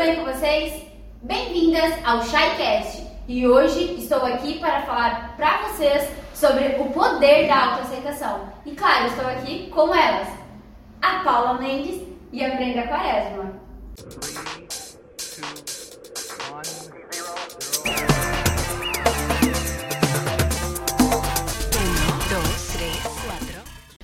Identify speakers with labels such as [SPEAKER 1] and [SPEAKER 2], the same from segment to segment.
[SPEAKER 1] bem com vocês? Bem-vindas ao ShyCast e hoje estou aqui para falar para vocês sobre o poder da autoaceitação. E claro, estou aqui com elas, a Paula Mendes e a Brenda Quaresma.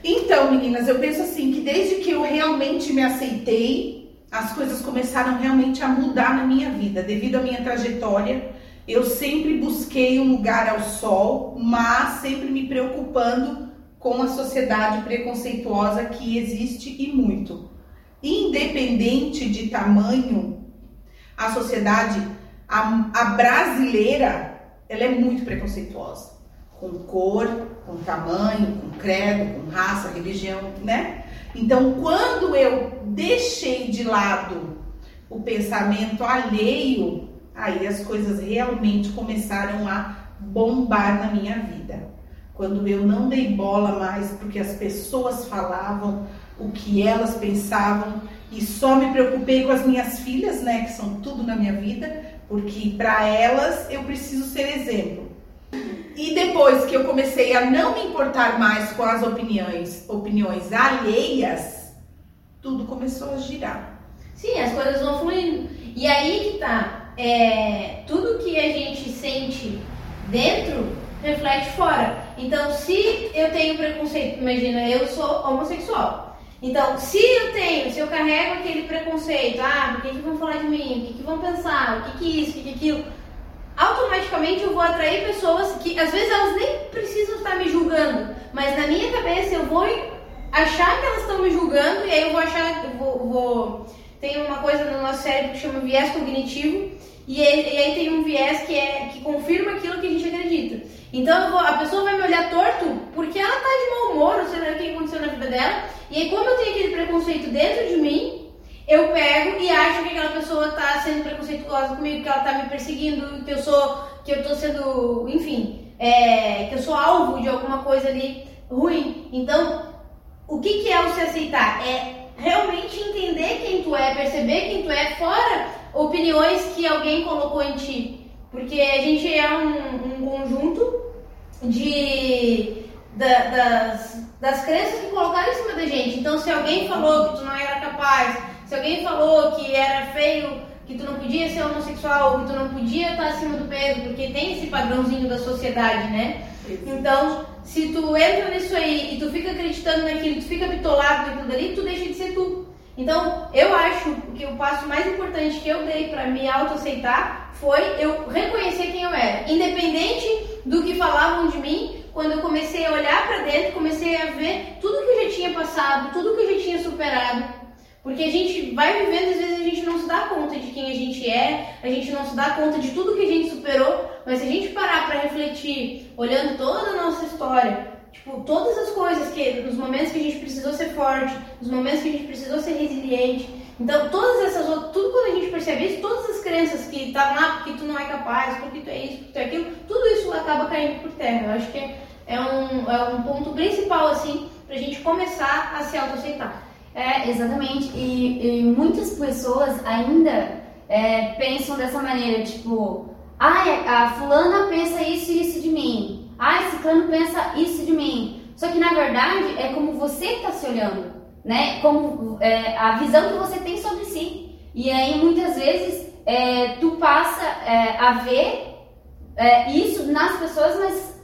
[SPEAKER 2] Então, meninas, eu penso assim que desde que eu realmente me aceitei, as coisas começaram realmente a mudar na minha vida. Devido à minha trajetória, eu sempre busquei um lugar ao sol, mas sempre me preocupando com a sociedade preconceituosa que existe e muito. Independente de tamanho, a sociedade, a, a brasileira, ela é muito preconceituosa com cor, com tamanho, com credo, com raça, religião, né? Então, quando eu deixei de lado o pensamento alheio, aí as coisas realmente começaram a bombar na minha vida. Quando eu não dei bola mais porque as pessoas falavam o que elas pensavam e só me preocupei com as minhas filhas, né, que são tudo na minha vida, porque para elas eu preciso ser exemplo. E depois que eu comecei a não me importar mais com as opiniões, opiniões alheias, tudo começou a girar.
[SPEAKER 3] Sim, as coisas vão fluindo. E aí que tá. É, tudo que a gente sente dentro reflete fora. Então, se eu tenho preconceito, imagina, eu sou homossexual. Então, se eu tenho, se eu carrego aquele preconceito, ah, o que, que vão falar de mim? O que, que vão pensar? O que, que isso? O que, que aquilo? Automaticamente eu vou atrair pessoas que às vezes elas nem precisam estar me julgando, mas na minha cabeça eu vou achar que elas estão me julgando e aí eu vou achar, vou, vou tem uma coisa no nosso cérebro que chama viés cognitivo e, e aí tem um viés que é que confirma aquilo que a gente acredita. Então vou, a pessoa vai me olhar torto porque ela tá de mau humor, ou seja, o que aconteceu na vida dela. E aí como eu tenho aquele preconceito dentro de mim, eu pego e acho que aquela pessoa está sendo preconceituosa comigo, que ela está me perseguindo, que eu sou, que eu estou sendo, enfim, é, que eu sou alvo de alguma coisa ali ruim. Então, o que, que é o se aceitar? É realmente entender quem tu é, perceber quem tu é, fora opiniões que alguém colocou em ti. Porque a gente é um, um conjunto de da, das, das crenças que colocaram em cima da gente. Então, se alguém falou que tu não era capaz, se alguém falou que era feio, que tu não podia ser homossexual, que tu não podia estar acima do peso, porque tem esse padrãozinho da sociedade, né? Então, se tu entra nisso aí e tu fica acreditando naquilo, tu fica bitolado naquilo dali, tu deixa de ser tu. Então, eu acho que o passo mais importante que eu dei para me autoaceitar foi eu reconhecer quem eu era, independente do que falavam de mim. Quando eu comecei a olhar para dentro, comecei a ver tudo que eu já tinha passado, tudo que eu já tinha superado, porque a gente vai vivendo, às vezes a gente não se dá conta de quem a gente é, a gente não se dá conta de tudo que a gente superou, mas se a gente parar para refletir, olhando toda a nossa história, tipo, todas as coisas que, nos momentos que a gente precisou ser forte, nos momentos que a gente precisou ser resiliente, então todas essas outras, tudo quando a gente percebe isso, todas as crenças que estavam lá, porque tu não é capaz, porque tu é isso, porque tu é aquilo, tudo isso acaba caindo por terra. Eu acho que é um, é um ponto principal, assim, pra gente começar a se autoaceitar.
[SPEAKER 1] É, exatamente. E, e muitas pessoas ainda é, pensam dessa maneira, tipo, ai, a fulana pensa isso e isso de mim. Ai, esse cano pensa isso de mim. Só que na verdade é como você está se olhando, né? Como é, a visão que você tem sobre si. E aí muitas vezes é, tu passa é, a ver é, isso nas pessoas, mas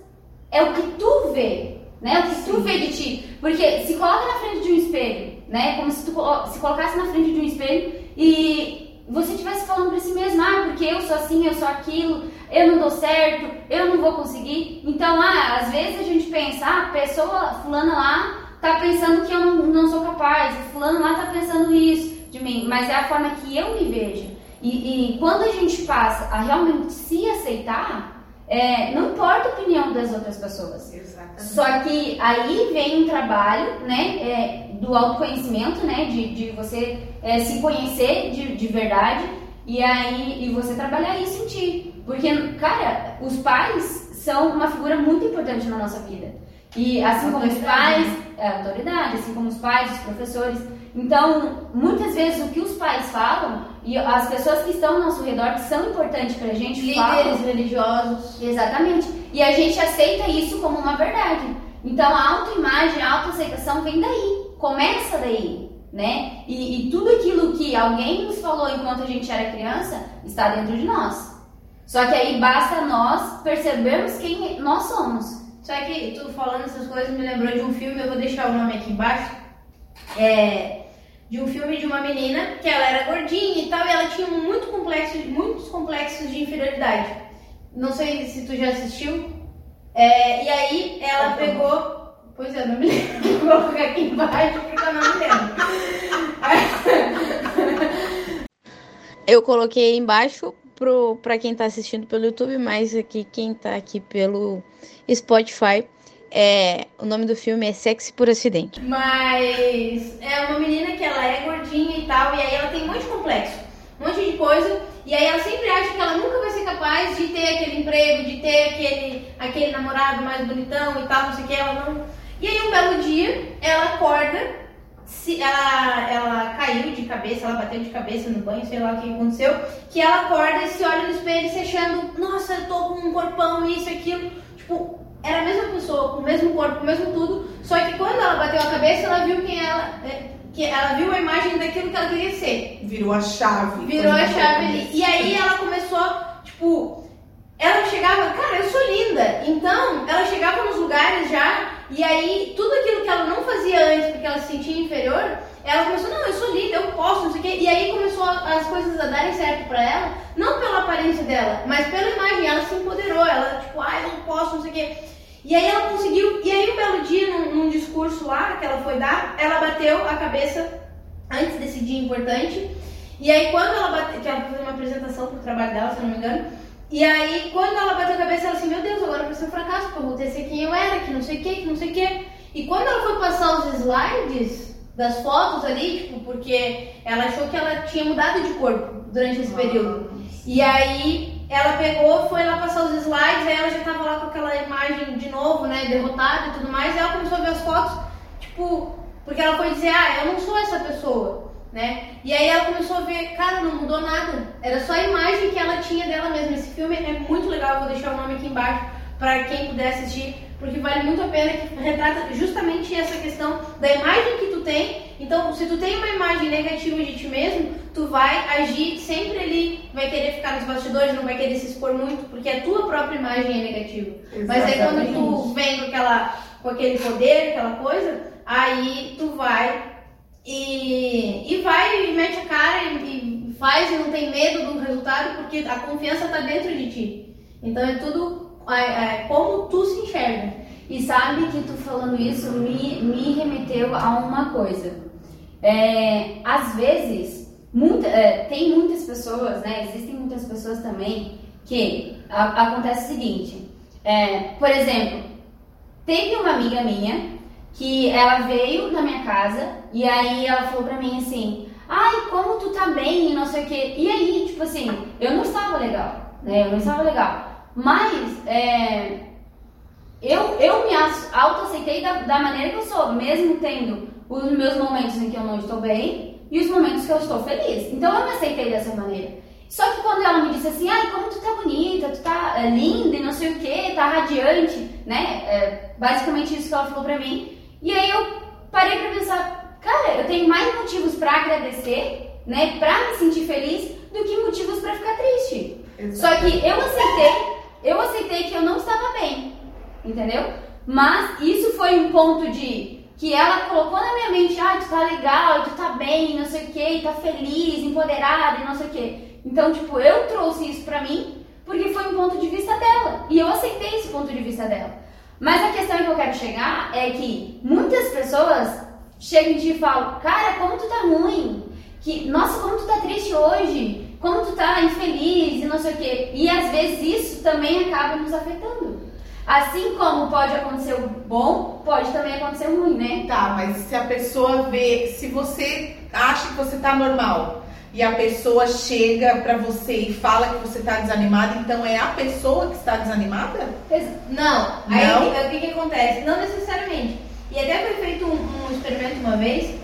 [SPEAKER 1] é o que tu vê, né? O que tu vê de ti. Porque se coloca na frente de um espelho né? Como se tu se colocasse na frente de um espelho e você estivesse falando para si mesmo, ah, porque eu sou assim, eu sou aquilo, eu não dou certo, eu não vou conseguir. Então, ah, às vezes a gente pensa, ah, a pessoa, fulana lá, tá pensando que eu não, não sou capaz, fulano lá tá pensando isso de mim, mas é a forma que eu me vejo. E, e quando a gente passa a realmente se aceitar, é, não importa a opinião das outras pessoas. Exatamente. Só que aí vem um trabalho, né, é, do autoconhecimento, né, de, de você é, se conhecer de, de verdade e aí e você trabalhar isso em ti. Porque, cara, os pais são uma figura muito importante na nossa vida. E assim como os pais, é a autoridade, assim como os pais, os professores. Então, muitas vezes o que os pais falam, e e as pessoas que estão ao nosso redor, que são importantes pra gente,
[SPEAKER 3] Líderes
[SPEAKER 1] falam.
[SPEAKER 3] religiosos.
[SPEAKER 1] Exatamente. E a gente aceita isso como uma verdade. Então a autoimagem, a autoaceitação vem daí. Começa daí. Né? E, e tudo aquilo que alguém nos falou enquanto a gente era criança está dentro de nós. Só que aí basta nós percebermos quem nós somos.
[SPEAKER 3] Só que tu falando essas coisas me lembrou de um filme, eu vou deixar o nome aqui embaixo. É de um filme de uma menina que ela era gordinha e tal, e ela tinha muito complexo, muitos complexos de inferioridade. Não sei se tu já assistiu. É, e aí ela
[SPEAKER 2] Qual que é o
[SPEAKER 3] pegou. Pois é, não me lembro. Vou colocar aqui embaixo porque eu não me lembro.
[SPEAKER 4] Eu coloquei embaixo pro, pra quem tá assistindo pelo YouTube, mas aqui quem tá aqui pelo Spotify, é, o nome do filme é Sexy por Acidente.
[SPEAKER 3] Mas é uma menina que ela é gordinha e tal, e aí ela tem um monte de complexo, um monte de coisa, e aí ela sempre acha que ela nunca vai ser capaz de ter aquele emprego, de ter aquele, aquele namorado mais bonitão e tal, não sei o que, ela não. E aí um belo dia ela acorda, se, ela, ela caiu de cabeça, ela bateu de cabeça no banho, sei lá o que aconteceu, que ela acorda e se olha no espelho se achando, nossa, eu tô com um corpão, isso, aquilo, tipo, era a mesma pessoa, com o mesmo corpo, com o mesmo tudo, só que quando ela bateu a cabeça, ela viu quem ela. é, Que ela viu a imagem daquilo que ela queria ser.
[SPEAKER 2] Virou a chave.
[SPEAKER 3] Virou a chave ali. E aí ela começou, tipo, ela chegava, cara, eu sou linda. Então, ela chegava nos lugares já, e aí tudo aquilo que ela não fazia antes, porque ela se sentia inferior, ela começou, não, eu sou linda, eu posso, não sei o quê. E aí começou as coisas a darem certo pra ela, não pela aparência dela, mas pela imagem. Ela se empoderou, ela, tipo, ah, eu não posso, não sei o quê. E aí ela conseguiu, e aí um belo dia, num, num discurso lá que ela foi dar, ela bateu a cabeça antes desse dia importante. E aí quando ela bateu, que ela fez uma apresentação pro trabalho dela, se eu não me engano. E aí quando ela bateu a cabeça, ela assim, meu Deus, agora vai ser um fracasso, porque eu a ser quem eu era, que não sei o que, que não sei o que. E quando ela foi passar os slides das fotos ali, tipo, porque ela achou que ela tinha mudado de corpo durante esse período. E aí ela pegou, foi lá passar os slides, aí ela já tava lá com aquela imagem de novo, né, derrotada e tudo mais, e ela começou a ver as fotos, tipo, porque ela foi dizer, ah, eu não sou essa pessoa, né? E aí ela começou a ver, cara, não mudou nada. Era só a imagem que ela tinha dela mesma. Esse filme é muito legal, eu vou deixar o nome aqui embaixo para quem puder assistir, porque vale muito a pena que retrata justamente essa questão da imagem que tu tem. Então, se tu tem uma imagem negativa de ti mesmo, tu vai agir sempre ali, vai querer ficar nos bastidores, não vai querer se expor muito, porque a tua própria imagem é negativa. Mas aí quando tu vem com, aquela, com aquele poder, aquela coisa, aí tu vai e, e vai e mete a cara e, e faz e não tem medo do resultado, porque a confiança tá dentro de ti. Então é tudo é, é, como tu se enxerga.
[SPEAKER 1] E sabe que tu falando isso me, me remeteu a uma coisa. É, às vezes, muita, é, tem muitas pessoas, né? Existem muitas pessoas também que a- acontece o seguinte. é, por exemplo, teve uma amiga minha que ela veio na minha casa e aí ela falou pra mim assim, ai, como tu tá bem e não sei o que. E aí, tipo assim, eu não estava legal, né? Eu não estava legal. Mas é, eu, eu me ace- autoaceitei da, da maneira que eu sou, mesmo tendo os meus momentos em que eu não estou bem e os momentos que eu estou feliz. Então eu me aceitei dessa maneira. Só que quando ela me disse assim, ai, como tu tá bonita, tu tá é, linda e não sei o que, tá radiante, né? É, basicamente isso que ela falou pra mim. E aí eu parei pra pensar, cara, eu tenho mais motivos pra agradecer, né? Pra me sentir feliz do que motivos pra ficar triste. Só que eu aceitei, eu aceitei que eu não estava bem, entendeu? Mas isso foi um ponto de que ela colocou na minha mente, ah, tu tá legal, tu tá bem, não sei o que, tá feliz, empoderada e não sei o que. Então, tipo, eu trouxe isso pra mim porque foi um ponto de vista dela e eu aceitei esse ponto de vista dela. Mas a questão que eu quero chegar é que muitas pessoas chegam em e falam, cara, como tu tá ruim, que, nossa, como tu tá triste hoje, como tu tá infeliz e não sei o quê. E às vezes isso também acaba nos afetando. Assim como pode acontecer o bom, pode também acontecer o ruim, né?
[SPEAKER 2] Tá, mas se a pessoa vê, se você acha que você tá normal e a pessoa chega pra você e fala que você tá desanimada, então é a pessoa que está desanimada?
[SPEAKER 3] Não, aí
[SPEAKER 2] Não?
[SPEAKER 3] o que, que acontece? Não necessariamente. E até foi feito um, um experimento uma vez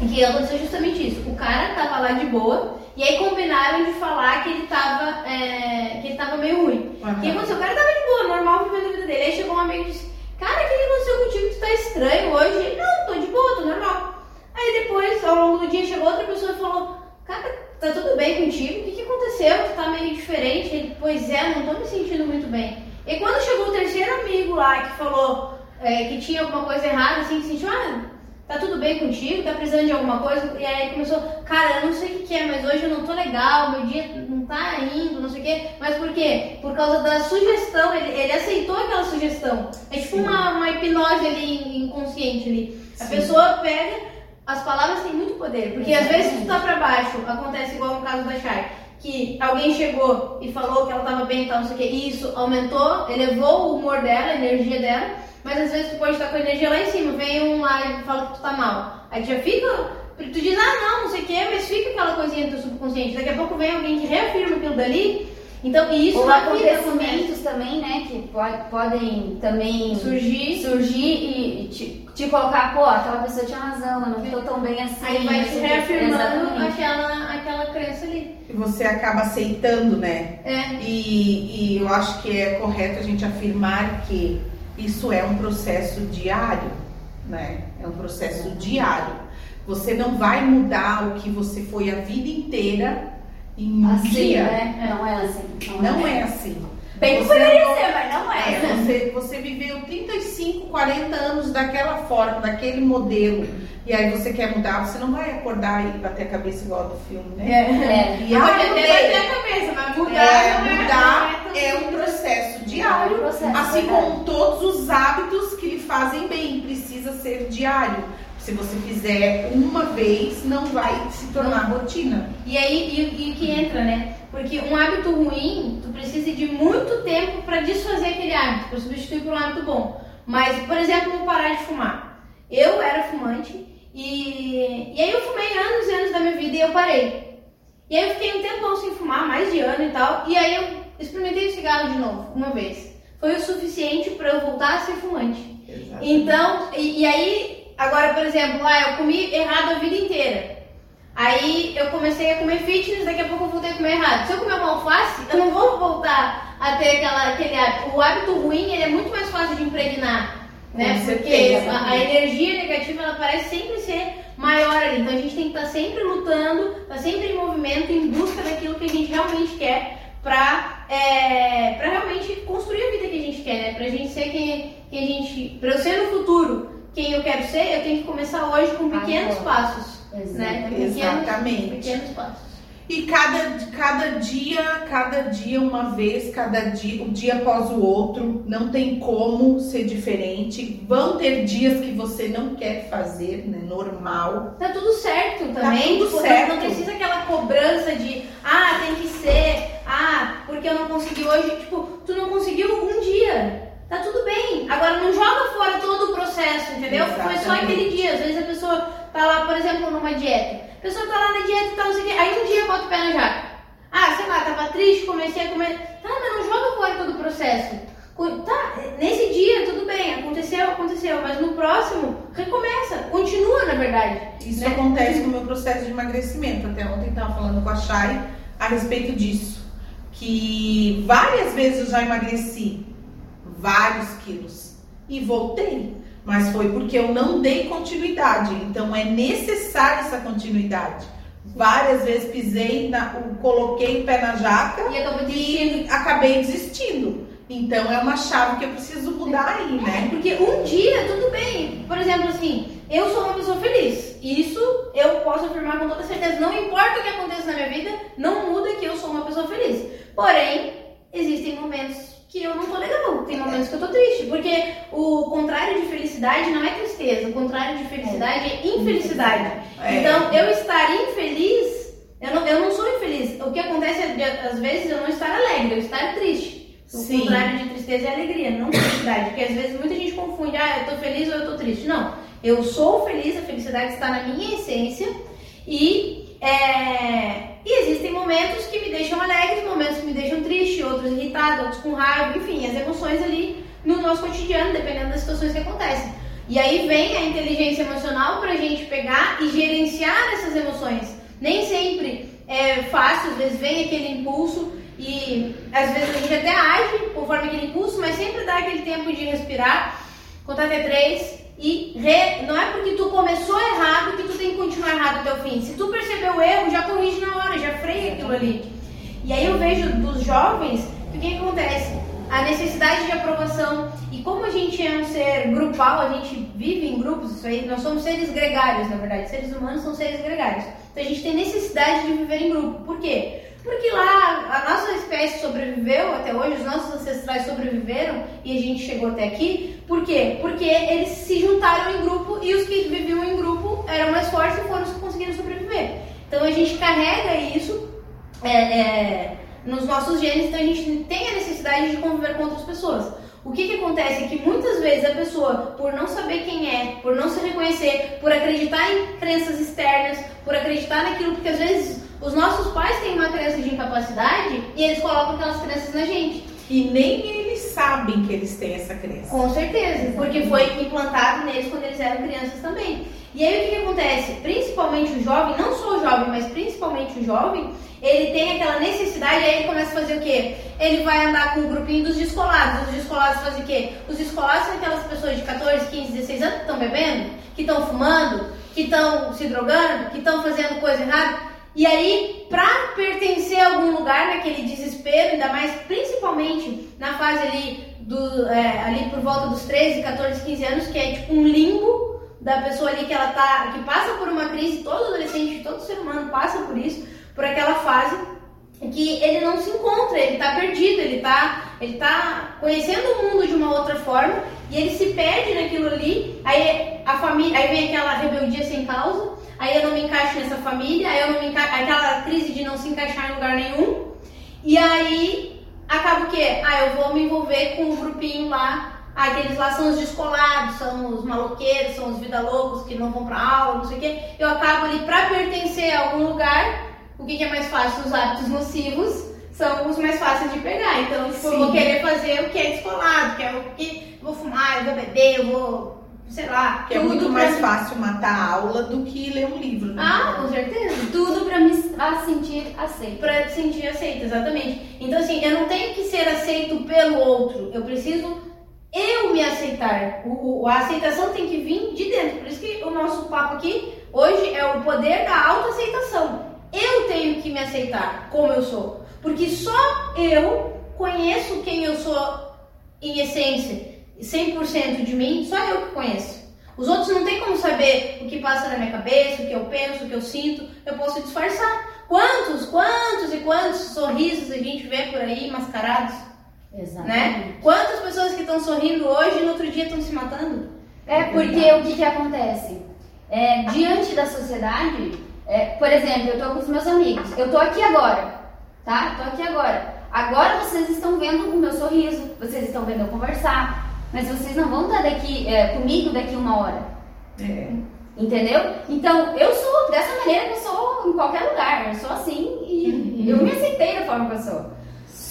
[SPEAKER 3] em que aconteceu justamente isso. O cara tava lá de boa E aí combinaram de falar que ele tava, é, que ele tava meio ruim. O que aconteceu? O cara tava de boa, normal, vivendo a vida dele. Aí chegou um amigo e disse, cara, o que aconteceu contigo? Tu tá estranho hoje? Ele, não, tô de boa, tô normal. Aí depois, ao longo do dia, chegou outra pessoa e falou, cara, tá tudo bem contigo? O que, que aconteceu? Tu tá meio diferente? Ele, pois é, não tô me sentindo muito bem. E quando chegou o terceiro amigo lá que falou é, que tinha alguma coisa errada, assim, que sentiu, ah, tá tudo bem contigo? Tá precisando de alguma coisa? E aí começou, cara, eu não sei o que, que é, mas hoje eu não tô legal, meu dia não tá indo, não sei o quê. Mas por quê? Por causa da sugestão, ele, ele aceitou aquela sugestão. É tipo uma, uma hipnose ali inconsciente ali. A
[SPEAKER 2] Sim.
[SPEAKER 3] pessoa pega as palavras têm muito poder, porque às vezes tu tá pra baixo, acontece igual no caso da Chay, que alguém chegou e falou que ela tava bem e tal, não sei o que, e isso aumentou, elevou o humor dela, a energia dela, mas às vezes tu pode estar com a energia lá em cima, vem um lá e fala que tu tá mal. Aí tu já fica, tu diz, ah não, não sei o que, mas fica aquela coisinha do teu subconsciente. Daqui a pouco vem alguém que reafirma aquilo dali, então e isso
[SPEAKER 1] Ou
[SPEAKER 3] na vida acontece.
[SPEAKER 1] acontecimentos também, né, que pode, podem também
[SPEAKER 3] surgir.
[SPEAKER 1] surgir e te, te colocar, pô, aquela pessoa tinha razão, eu não tô tão bem assim.
[SPEAKER 3] Aí vai
[SPEAKER 1] quê.
[SPEAKER 3] reafirmando aquela, aquela crença ali.
[SPEAKER 2] E você acaba aceitando, né?
[SPEAKER 3] É.
[SPEAKER 2] E, e eu acho que é correto a gente afirmar que isso é um processo diário, né? É um processo diário. Você não vai mudar o que você foi a vida inteira em um
[SPEAKER 1] Assim,
[SPEAKER 2] dia.
[SPEAKER 1] né? Não é assim.
[SPEAKER 2] Não é assim.
[SPEAKER 1] Bem que poderia
[SPEAKER 2] não-
[SPEAKER 1] ser, mas não é.
[SPEAKER 2] É, você, você viveu 35, 40 anos daquela forma, daquele modelo, e aí você quer mudar, você não vai acordar e bater a cabeça igual do filme, né?
[SPEAKER 1] É.
[SPEAKER 2] E
[SPEAKER 3] Ah, até
[SPEAKER 2] mudei.
[SPEAKER 3] bater a cabeça, mas mudar
[SPEAKER 2] É,
[SPEAKER 3] não é-
[SPEAKER 2] mudar
[SPEAKER 3] não
[SPEAKER 2] é um processo
[SPEAKER 1] É um
[SPEAKER 2] diário.
[SPEAKER 1] processo,
[SPEAKER 2] Assim como todos os hábitos que lhe fazem bem, precisa ser diário. Se você fizer uma vez, não vai se tornar rotina.
[SPEAKER 3] E aí, e, e que entra, né? Porque um hábito ruim, tu precisa de muito tempo para desfazer aquele hábito, para substituir por um hábito bom. Mas, por exemplo, parar de fumar. Eu era fumante e, e aí eu fumei anos e anos da minha vida e eu parei. E aí eu fiquei um tempão sem fumar, mais de ano e tal, e aí eu experimentei o cigarro de novo, uma vez. Foi o suficiente para eu voltar a ser fumante. Então, e, e aí, agora, por exemplo, ah, eu comi errado a vida inteira. Aí eu comecei a comer fitness, daqui a pouco eu voltei a comer errado. Se eu comer uma alface, eu não vou voltar a ter aquela, aquele hábito. O hábito ruim, ele é muito mais fácil de impregnar, né?
[SPEAKER 2] Com
[SPEAKER 3] Porque
[SPEAKER 2] certeza.
[SPEAKER 3] a, a energia negativa, ela parece sempre ser maior ali. Então a gente tem que estar sempre lutando, estar sempre em movimento, em busca daquilo que a gente realmente quer pra, é, pra realmente construir a vida que a gente quer, né? Pra gente ser quem, quem a gente... Pra eu ser no futuro quem eu quero ser, eu tenho que começar hoje com pequenos
[SPEAKER 1] Agora.
[SPEAKER 3] passos. Né? Pequenos-
[SPEAKER 2] Exatamente.
[SPEAKER 3] Pequenos passos.
[SPEAKER 2] E cada, cada dia, cada dia uma vez, cada dia, um dia após o outro, não tem como ser diferente. Vão ter dias que você não quer fazer, né? Normal.
[SPEAKER 3] Tá tudo certo também.
[SPEAKER 2] tudo
[SPEAKER 3] tipo,
[SPEAKER 2] certo.
[SPEAKER 3] Não precisa aquela cobrança de ah, tem que ser, ah, porque eu não consegui hoje. Tipo, tu não conseguiu um dia. Tá tudo bem. Agora não joga fora todo o processo, entendeu? Foi só
[SPEAKER 2] Exatamente.
[SPEAKER 3] aquele dia. Às vezes a pessoa tá lá, por exemplo, numa dieta. A pessoa tá lá na dieta e tal, não sei o quê. Aí um dia bota o pé na jaca. Ah, sei lá, tava triste, comecei a comer. Tá, mas não joga fora todo o processo. Tá, nesse dia, tudo bem, aconteceu, aconteceu, mas no próximo, recomeça, continua na verdade.
[SPEAKER 2] Isso
[SPEAKER 3] né?
[SPEAKER 2] acontece com o meu processo de emagrecimento. Até ontem estava falando com a Chay a respeito disso. Que várias vezes eu já emagreci vários quilos e voltei. Mas foi porque eu não dei continuidade. Então é necessária essa continuidade. Várias vezes pisei, na, coloquei o pé na jaca
[SPEAKER 3] E
[SPEAKER 2] e acabei desistindo. Então é uma chave que eu preciso mudar aí, né?
[SPEAKER 3] Porque um dia, tudo bem. Por exemplo, assim, eu sou uma pessoa feliz. Isso eu posso afirmar com toda certeza. Não importa o que aconteça na minha vida, não muda que eu sou uma pessoa feliz. Porém, existem momentos que eu não tô legal. Tem momentos que eu tô triste. Porque o contrário de felicidade não é tristeza. O contrário de felicidade é infelicidade.
[SPEAKER 2] É.
[SPEAKER 3] Então, eu estar infeliz, eu não, eu não sou infeliz. O que acontece é, de- às vezes, eu não estar alegre, eu estar triste. O
[SPEAKER 2] Sim.
[SPEAKER 3] contrário de tristeza é alegria, não felicidade. Porque às vezes muita gente confunde, ah, eu tô feliz ou eu tô triste. Não, eu sou feliz, a felicidade está na minha essência e, é, e existem momentos que me deixam alegres, momentos que me deixam triste, outros irritados, outros com raiva, enfim, as emoções ali no nosso cotidiano, dependendo das situações que acontecem. E aí vem a inteligência emocional pra gente pegar e gerenciar essas emoções. Nem sempre é fácil, às vezes vem aquele impulso e às vezes a gente até age conforme aquele impulso, mas sempre dá aquele tempo de respirar, contar até três e re... não é porque tu começou errado que tu tem que continuar errado até o fim. Se tu percebeu o erro, já corrige na hora, já freia aquilo ali. E aí eu vejo dos jovens, o que, que acontece? A necessidade de aprovação. E como a gente é um ser grupal, a gente vive em grupos, isso aí, nós somos seres gregários, na verdade. Seres humanos são seres gregários. Então a gente tem necessidade de viver em grupo. Por quê? Porque lá a nossa espécie sobreviveu até hoje, os nossos ancestrais sobreviveram e a gente chegou até aqui. Por quê? Porque eles se juntaram em grupo e os que viviam em grupo eram mais fortes e foram os que conseguiram sobreviver. Então a gente carrega isso é, é, nos nossos genes, então a gente tem a necessidade de conviver com outras pessoas. O que, que acontece é que muitas vezes a pessoa, por não saber quem é, por não se reconhecer, por acreditar em crenças externas, por acreditar naquilo, porque às vezes os nossos pais têm uma crença de incapacidade e eles colocam aquelas crenças na gente.
[SPEAKER 2] E nem eles sabem que eles têm essa crença.
[SPEAKER 3] Com certeza, porque foi implantado neles quando eles eram crianças também. E aí o que, que acontece? Principalmente o jovem, não só o jovem, mas principalmente o jovem, ele tem aquela necessidade e aí ele começa a fazer o quê? Ele vai andar com o grupinho dos descolados. Os descolados fazem o quê? Os descolados são aquelas pessoas de 14, 15, 16 anos que estão bebendo, que estão fumando, que estão se drogando, que estão fazendo coisa errada. E aí, para pertencer a algum lugar naquele desespero, ainda mais principalmente na fase ali, do, é, ali por volta dos 13, 14, 15 anos, que é tipo um limbo da pessoa ali que ela tá, que passa por uma crise, todo adolescente, todo ser humano passa por isso, por aquela fase que ele não se encontra, ele está perdido, ele está ele tá conhecendo o mundo de uma outra forma e ele se perde naquilo ali, aí a família, aí vem aquela rebeldia sem causa, aí eu não me encaixo nessa família, aí eu não me encaixo, aquela crise de não se encaixar em lugar nenhum, e aí acaba o quê? Ah, eu vou me envolver com o um grupinho lá, aqueles lá são os descolados, são os maloqueiros, são os vida loucos que não vão pra aula, não sei o quê. Eu acabo ali pra pertencer a algum lugar, o que, que é mais fácil? Os hábitos nocivos são os mais fáceis de pegar. Então, tipo, eu vou querer fazer o que é descolado, que é o que eu vou fumar, eu vou beber, eu vou, sei lá.
[SPEAKER 2] Que é muito mais fácil matar a aula do que ler um livro. Né?
[SPEAKER 3] Ah, com certeza.
[SPEAKER 1] Tudo pra me sentir aceito.
[SPEAKER 3] Pra sentir aceito, exatamente. Então, assim, eu não tenho que ser aceito pelo outro. Eu preciso eu me aceitar. O, a aceitação tem que vir de dentro. Por isso que o nosso papo aqui hoje é o poder da autoaceitação. Eu tenho que me aceitar como eu sou, porque só eu conheço quem eu sou em essência, 100% de mim, só eu que conheço. Os outros não têm como saber o que passa na minha cabeça, o que eu penso, o que eu sinto. Eu posso disfarçar. Quantos, quantos e quantos sorrisos a gente vê por aí mascarados? Exatamente. Né? Quantas pessoas que estão sorrindo hoje e no outro dia estão se matando?
[SPEAKER 1] É porque o que, que acontece? É, diante da sociedade, é, por exemplo, eu tô com os meus amigos. Eu tô aqui agora, tá? Tô aqui agora. Agora vocês estão vendo o meu sorriso, vocês estão vendo eu conversar, mas vocês não vão estar daqui é, comigo daqui uma hora. É. Entendeu? Então, eu sou dessa maneira que eu sou em qualquer lugar. Eu sou assim e uhum. eu me aceitei da forma que eu sou.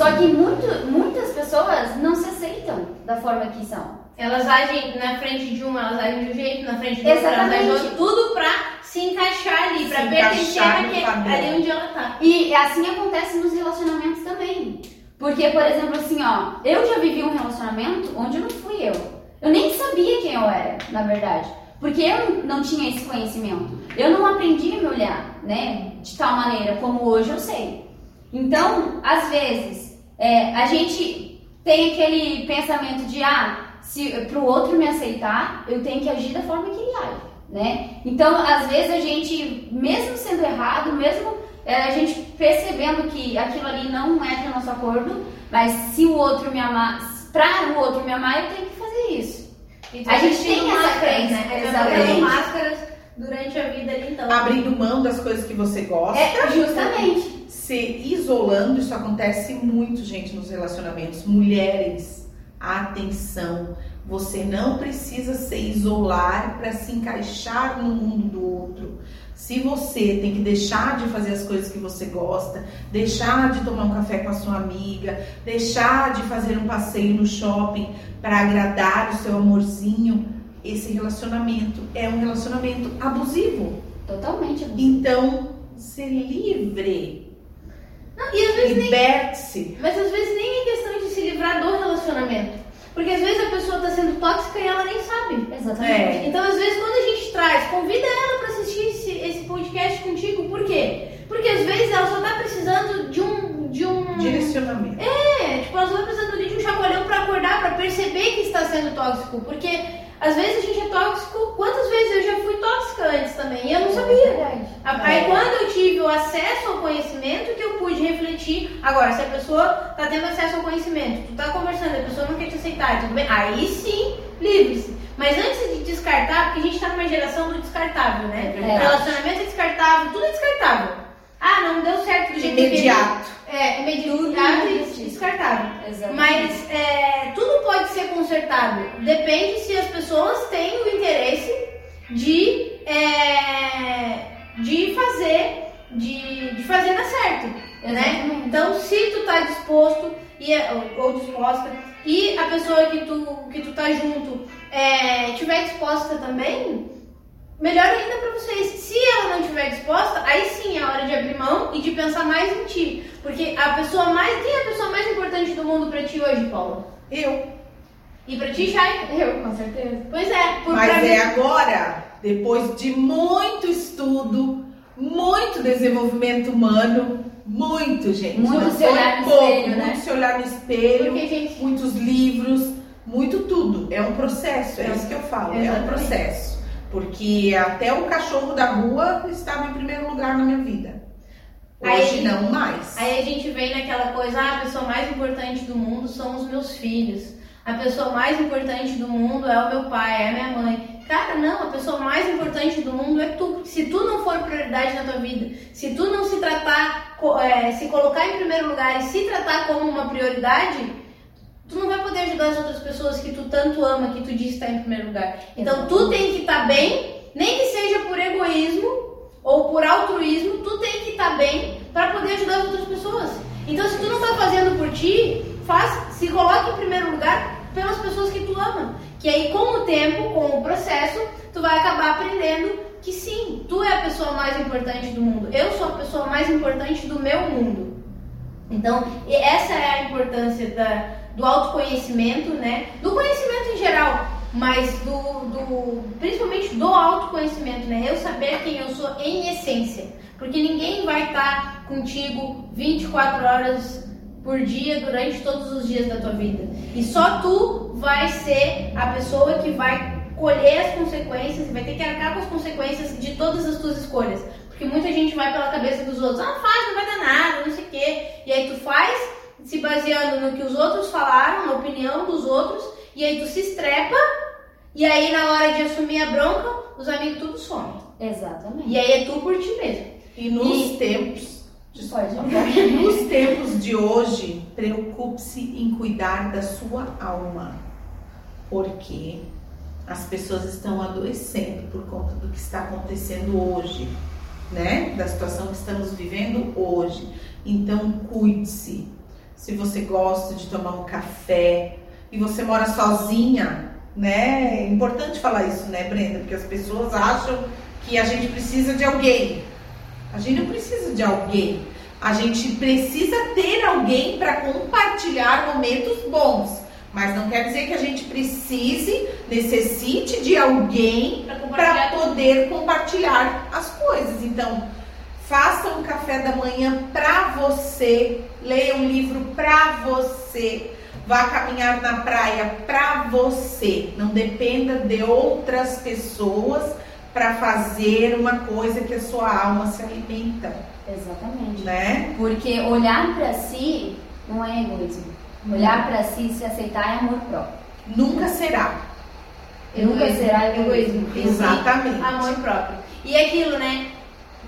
[SPEAKER 1] Só que muito, muitas pessoas não se aceitam da forma que são.
[SPEAKER 3] Elas agem na frente de um, elas agem de um jeito, na frente do outro, elas agem de outro, tudo pra se encaixar ali, para pertencer naquele, ali onde ela tá.
[SPEAKER 1] E assim acontece nos relacionamentos também. Porque, por exemplo, assim, ó, eu já vivi um relacionamento onde não fui eu. Eu nem sabia quem eu era, na verdade. Porque eu não tinha esse conhecimento. Eu não aprendi a me olhar, né? De tal maneira como hoje eu sei. Então, às vezes, é, a gente tem aquele pensamento de, ah, se para o outro me aceitar, eu tenho que agir da forma que ele age né? Então, às vezes a gente, mesmo sendo errado, mesmo é, a gente percebendo que aquilo ali não é do nosso acordo, mas se o outro me amar, para o outro me amar, eu tenho que fazer isso.
[SPEAKER 3] Então, a, gente tem essa crença, né? Exatamente. máscaras durante a vida ali, então.
[SPEAKER 2] Abrindo mão das coisas que você gosta.
[SPEAKER 1] É, justamente.
[SPEAKER 2] Se isolando, isso acontece muito, gente, nos relacionamentos. Mulheres, atenção você não precisa se isolar para se encaixar no mundo do outro. Se você tem que deixar de fazer as coisas que você gosta, deixar de tomar um café com a sua amiga, deixar de fazer um passeio no shopping para agradar o seu amorzinho, esse relacionamento é um relacionamento abusivo.
[SPEAKER 1] Totalmente abusivo.
[SPEAKER 2] Então, ser livre.
[SPEAKER 3] Não, e às vezes nem,
[SPEAKER 2] Liberte-se.
[SPEAKER 3] mas às vezes nem é questão de se livrar do relacionamento. Porque às vezes a pessoa tá sendo tóxica e ela nem sabe.
[SPEAKER 1] Exatamente.
[SPEAKER 2] É.
[SPEAKER 3] Então, às vezes, quando a gente traz, convida ela para assistir esse, esse podcast contigo, por quê? Porque às vezes ela só tá precisando de um. De um
[SPEAKER 2] Direcionamento.
[SPEAKER 3] é, tipo, ela só tá precisando de um chacoalhão pra acordar, pra perceber que está sendo tóxico. Porque às vezes a gente é tóxico. Quantas vezes eu já fui tóxica antes também? E eu não sabia.
[SPEAKER 1] Verdade.
[SPEAKER 3] Aí
[SPEAKER 2] É.
[SPEAKER 3] quando eu tive o acesso ao conhecimento que eu pude refletir. Agora, se a pessoa tá tendo acesso ao conhecimento, tu tá conversando, a pessoa não quer te aceitar, tudo bem? Aí sim, livre-se. Mas antes de descartar, porque a gente tá numa geração do descartável, né?
[SPEAKER 2] É.
[SPEAKER 3] Relacionamento é descartável, tudo é descartável. Ah, não deu certo do jeito que.
[SPEAKER 2] Imediato.
[SPEAKER 3] É, imediato e descartável.
[SPEAKER 1] Exatamente.
[SPEAKER 3] Mas é, tudo pode ser consertado. Depende se as pessoas têm o interesse de, é, de fazer, de, de fazer dar certo. Né?
[SPEAKER 1] Exatamente.
[SPEAKER 3] Então, se tu tá disposto e, é- ou, ou disposta e a pessoa que tu, que tu tá junto é, tiver disposta também, melhor ainda pra vocês. Se ela não tiver disposta, aí sim é hora de abrir mão e de pensar mais em ti. Porque a pessoa mais. Quem é a pessoa mais importante do mundo pra ti hoje, Paula?
[SPEAKER 2] Eu.
[SPEAKER 3] E pra ti, Chay?
[SPEAKER 1] Eu, com certeza.
[SPEAKER 3] Pois é, por
[SPEAKER 2] Mas é
[SPEAKER 3] mim-
[SPEAKER 2] agora, depois de muito estudo, muito desenvolvimento humano, muito, gente.
[SPEAKER 1] Muito
[SPEAKER 2] Não
[SPEAKER 1] se olhar no
[SPEAKER 2] pouco,
[SPEAKER 1] espelho, né?
[SPEAKER 2] Muito se olhar no espelho,
[SPEAKER 3] Porque, gente,
[SPEAKER 2] muitos livros, muito tudo. É um processo, é
[SPEAKER 3] É.
[SPEAKER 2] isso que eu falo, é um
[SPEAKER 3] Exatamente.
[SPEAKER 2] processo. Porque até o cachorro da rua estava em primeiro lugar na minha vida. Hoje
[SPEAKER 3] Aí-
[SPEAKER 2] não mais.
[SPEAKER 3] Aí a gente vem naquela coisa, ah, a pessoa mais importante do mundo são os meus filhos. A pessoa mais importante do mundo é o meu pai, é a minha mãe. Cara, não, a pessoa mais importante do mundo é tu. Se tu não for prioridade na tua vida, se tu não se tratar, é, se colocar em primeiro lugar e se tratar como uma prioridade, tu não vai poder ajudar as outras pessoas que tu tanto ama, que tu diz estar em primeiro lugar. Então tu tem que estar bem, nem que seja por egoísmo ou por altruísmo, tu tem que estar bem para poder ajudar as outras pessoas. Então se tu não tá fazendo por ti, faz, se coloque em primeiro lugar pelas pessoas que tu ama. Que aí com o tempo, com o processo, tu vai acabar aprendendo que sim, tu é a pessoa mais importante do mundo. Eu sou a pessoa mais importante do meu mundo. Então, essa é a importância da, do autoconhecimento, né? Do conhecimento em geral, mas do, do principalmente do autoconhecimento, né? Eu saber quem eu sou em essência. Porque ninguém vai estar contigo 24 horas por dia durante todos os dias da tua vida. E só tu vai ser a pessoa que vai colher as consequências vai ter que arcar com as consequências de todas as tuas escolhas. Porque muita gente vai pela cabeça dos outros, ah, faz, não vai dar nada, não sei o quê. E aí tu faz se baseando no que os outros falaram, na opinião dos outros, e aí tu se estrepa, e aí na hora de assumir a bronca, os amigos tudo somem.
[SPEAKER 1] Exatamente.
[SPEAKER 3] E aí é tu por ti mesmo.
[SPEAKER 2] E nos
[SPEAKER 3] E-
[SPEAKER 2] tempos.
[SPEAKER 1] Pode.
[SPEAKER 2] Nos tempos de hoje, preocupe-se em cuidar da sua alma. Porque as pessoas estão adoecendo por conta do que está acontecendo hoje, né? Da situação que estamos vivendo hoje. Então, cuide-se. Se você gosta de tomar um café e você mora sozinha, né? É importante falar isso, né, Brenda? Porque as pessoas acham que a gente precisa de alguém. A gente não precisa de alguém. A gente precisa ter alguém para compartilhar momentos bons. Mas não quer dizer que a gente precise, necessite de alguém para poder compartilhar as coisas. Então, faça um café da manhã para você, leia um livro para você, vá caminhar na praia para você. Não dependa de outras pessoas para fazer uma coisa que a sua alma se alimenta,
[SPEAKER 1] Exatamente.
[SPEAKER 2] né?
[SPEAKER 1] Porque olhar pra si não é egoísmo. Olhar pra si e se aceitar é amor próprio.
[SPEAKER 2] Nunca será.
[SPEAKER 1] Nunca será
[SPEAKER 3] egoísmo.
[SPEAKER 2] Exatamente.
[SPEAKER 3] Amor próprio. E aquilo, né?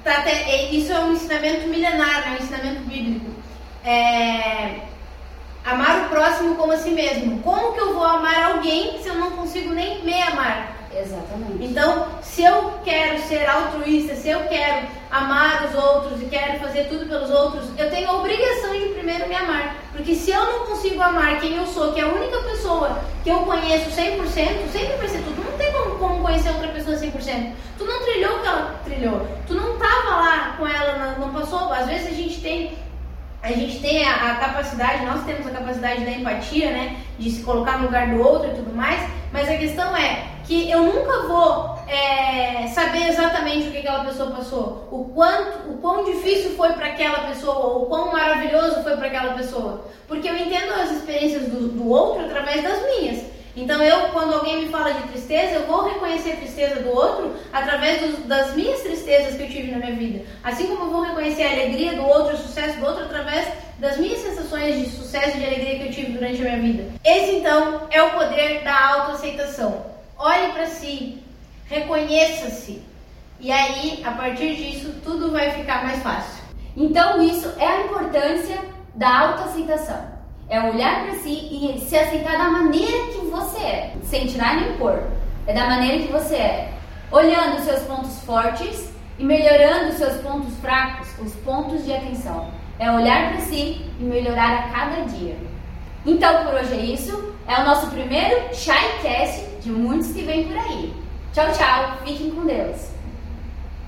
[SPEAKER 3] É- isso é um ensinamento milenar, né? Um ensinamento bíblico. É, amar o próximo como a si mesmo. Como que eu vou amar alguém se eu não consigo nem me amar?
[SPEAKER 1] Exatamente.
[SPEAKER 3] Então, se eu quero ser altruísta, se eu quero amar os outros e quero fazer tudo pelos outros, eu tenho a obrigação de primeiro me amar. Porque se eu não consigo amar quem eu sou, que é a única pessoa que eu conheço 100%, sempre vai ser tudo. Não tem como como conhecer outra pessoa 100%. Tu não trilhou o que ela trilhou. Tu não tava lá com ela, não, passou. Às vezes a gente tem a gente tem a, a, capacidade, nós temos a capacidade da empatia, né? De se colocar no lugar do outro e tudo mais, mas a questão é que eu nunca vou é, saber exatamente o que aquela pessoa passou, o quanto, o quão difícil foi para aquela pessoa, ou o quão maravilhoso foi para aquela pessoa, porque eu entendo as experiências do, do outro através das minhas. Então eu, quando alguém me fala de tristeza, eu vou reconhecer a tristeza do outro através dos, das minhas tristezas que eu tive na minha vida. Assim como eu vou reconhecer a alegria do outro, o sucesso do outro através das minhas sensações de sucesso e de alegria que eu tive durante a minha vida. Esse então é o poder da autoaceitação. Olhe para si, reconheça-se. E aí, a partir disso, tudo vai ficar mais fácil.
[SPEAKER 1] Então, isso é a importância da autoaceitação. É olhar para si e se aceitar da maneira que você é, sem tirar nem pôr. É da maneira que você é, olhando os seus pontos fortes e melhorando os seus pontos fracos, os pontos de atenção. É olhar para si e melhorar a cada dia. Então, por hoje é isso. É o nosso primeiro Shycast de muitos que vem por aí. Tchau, tchau. Fiquem com Deus.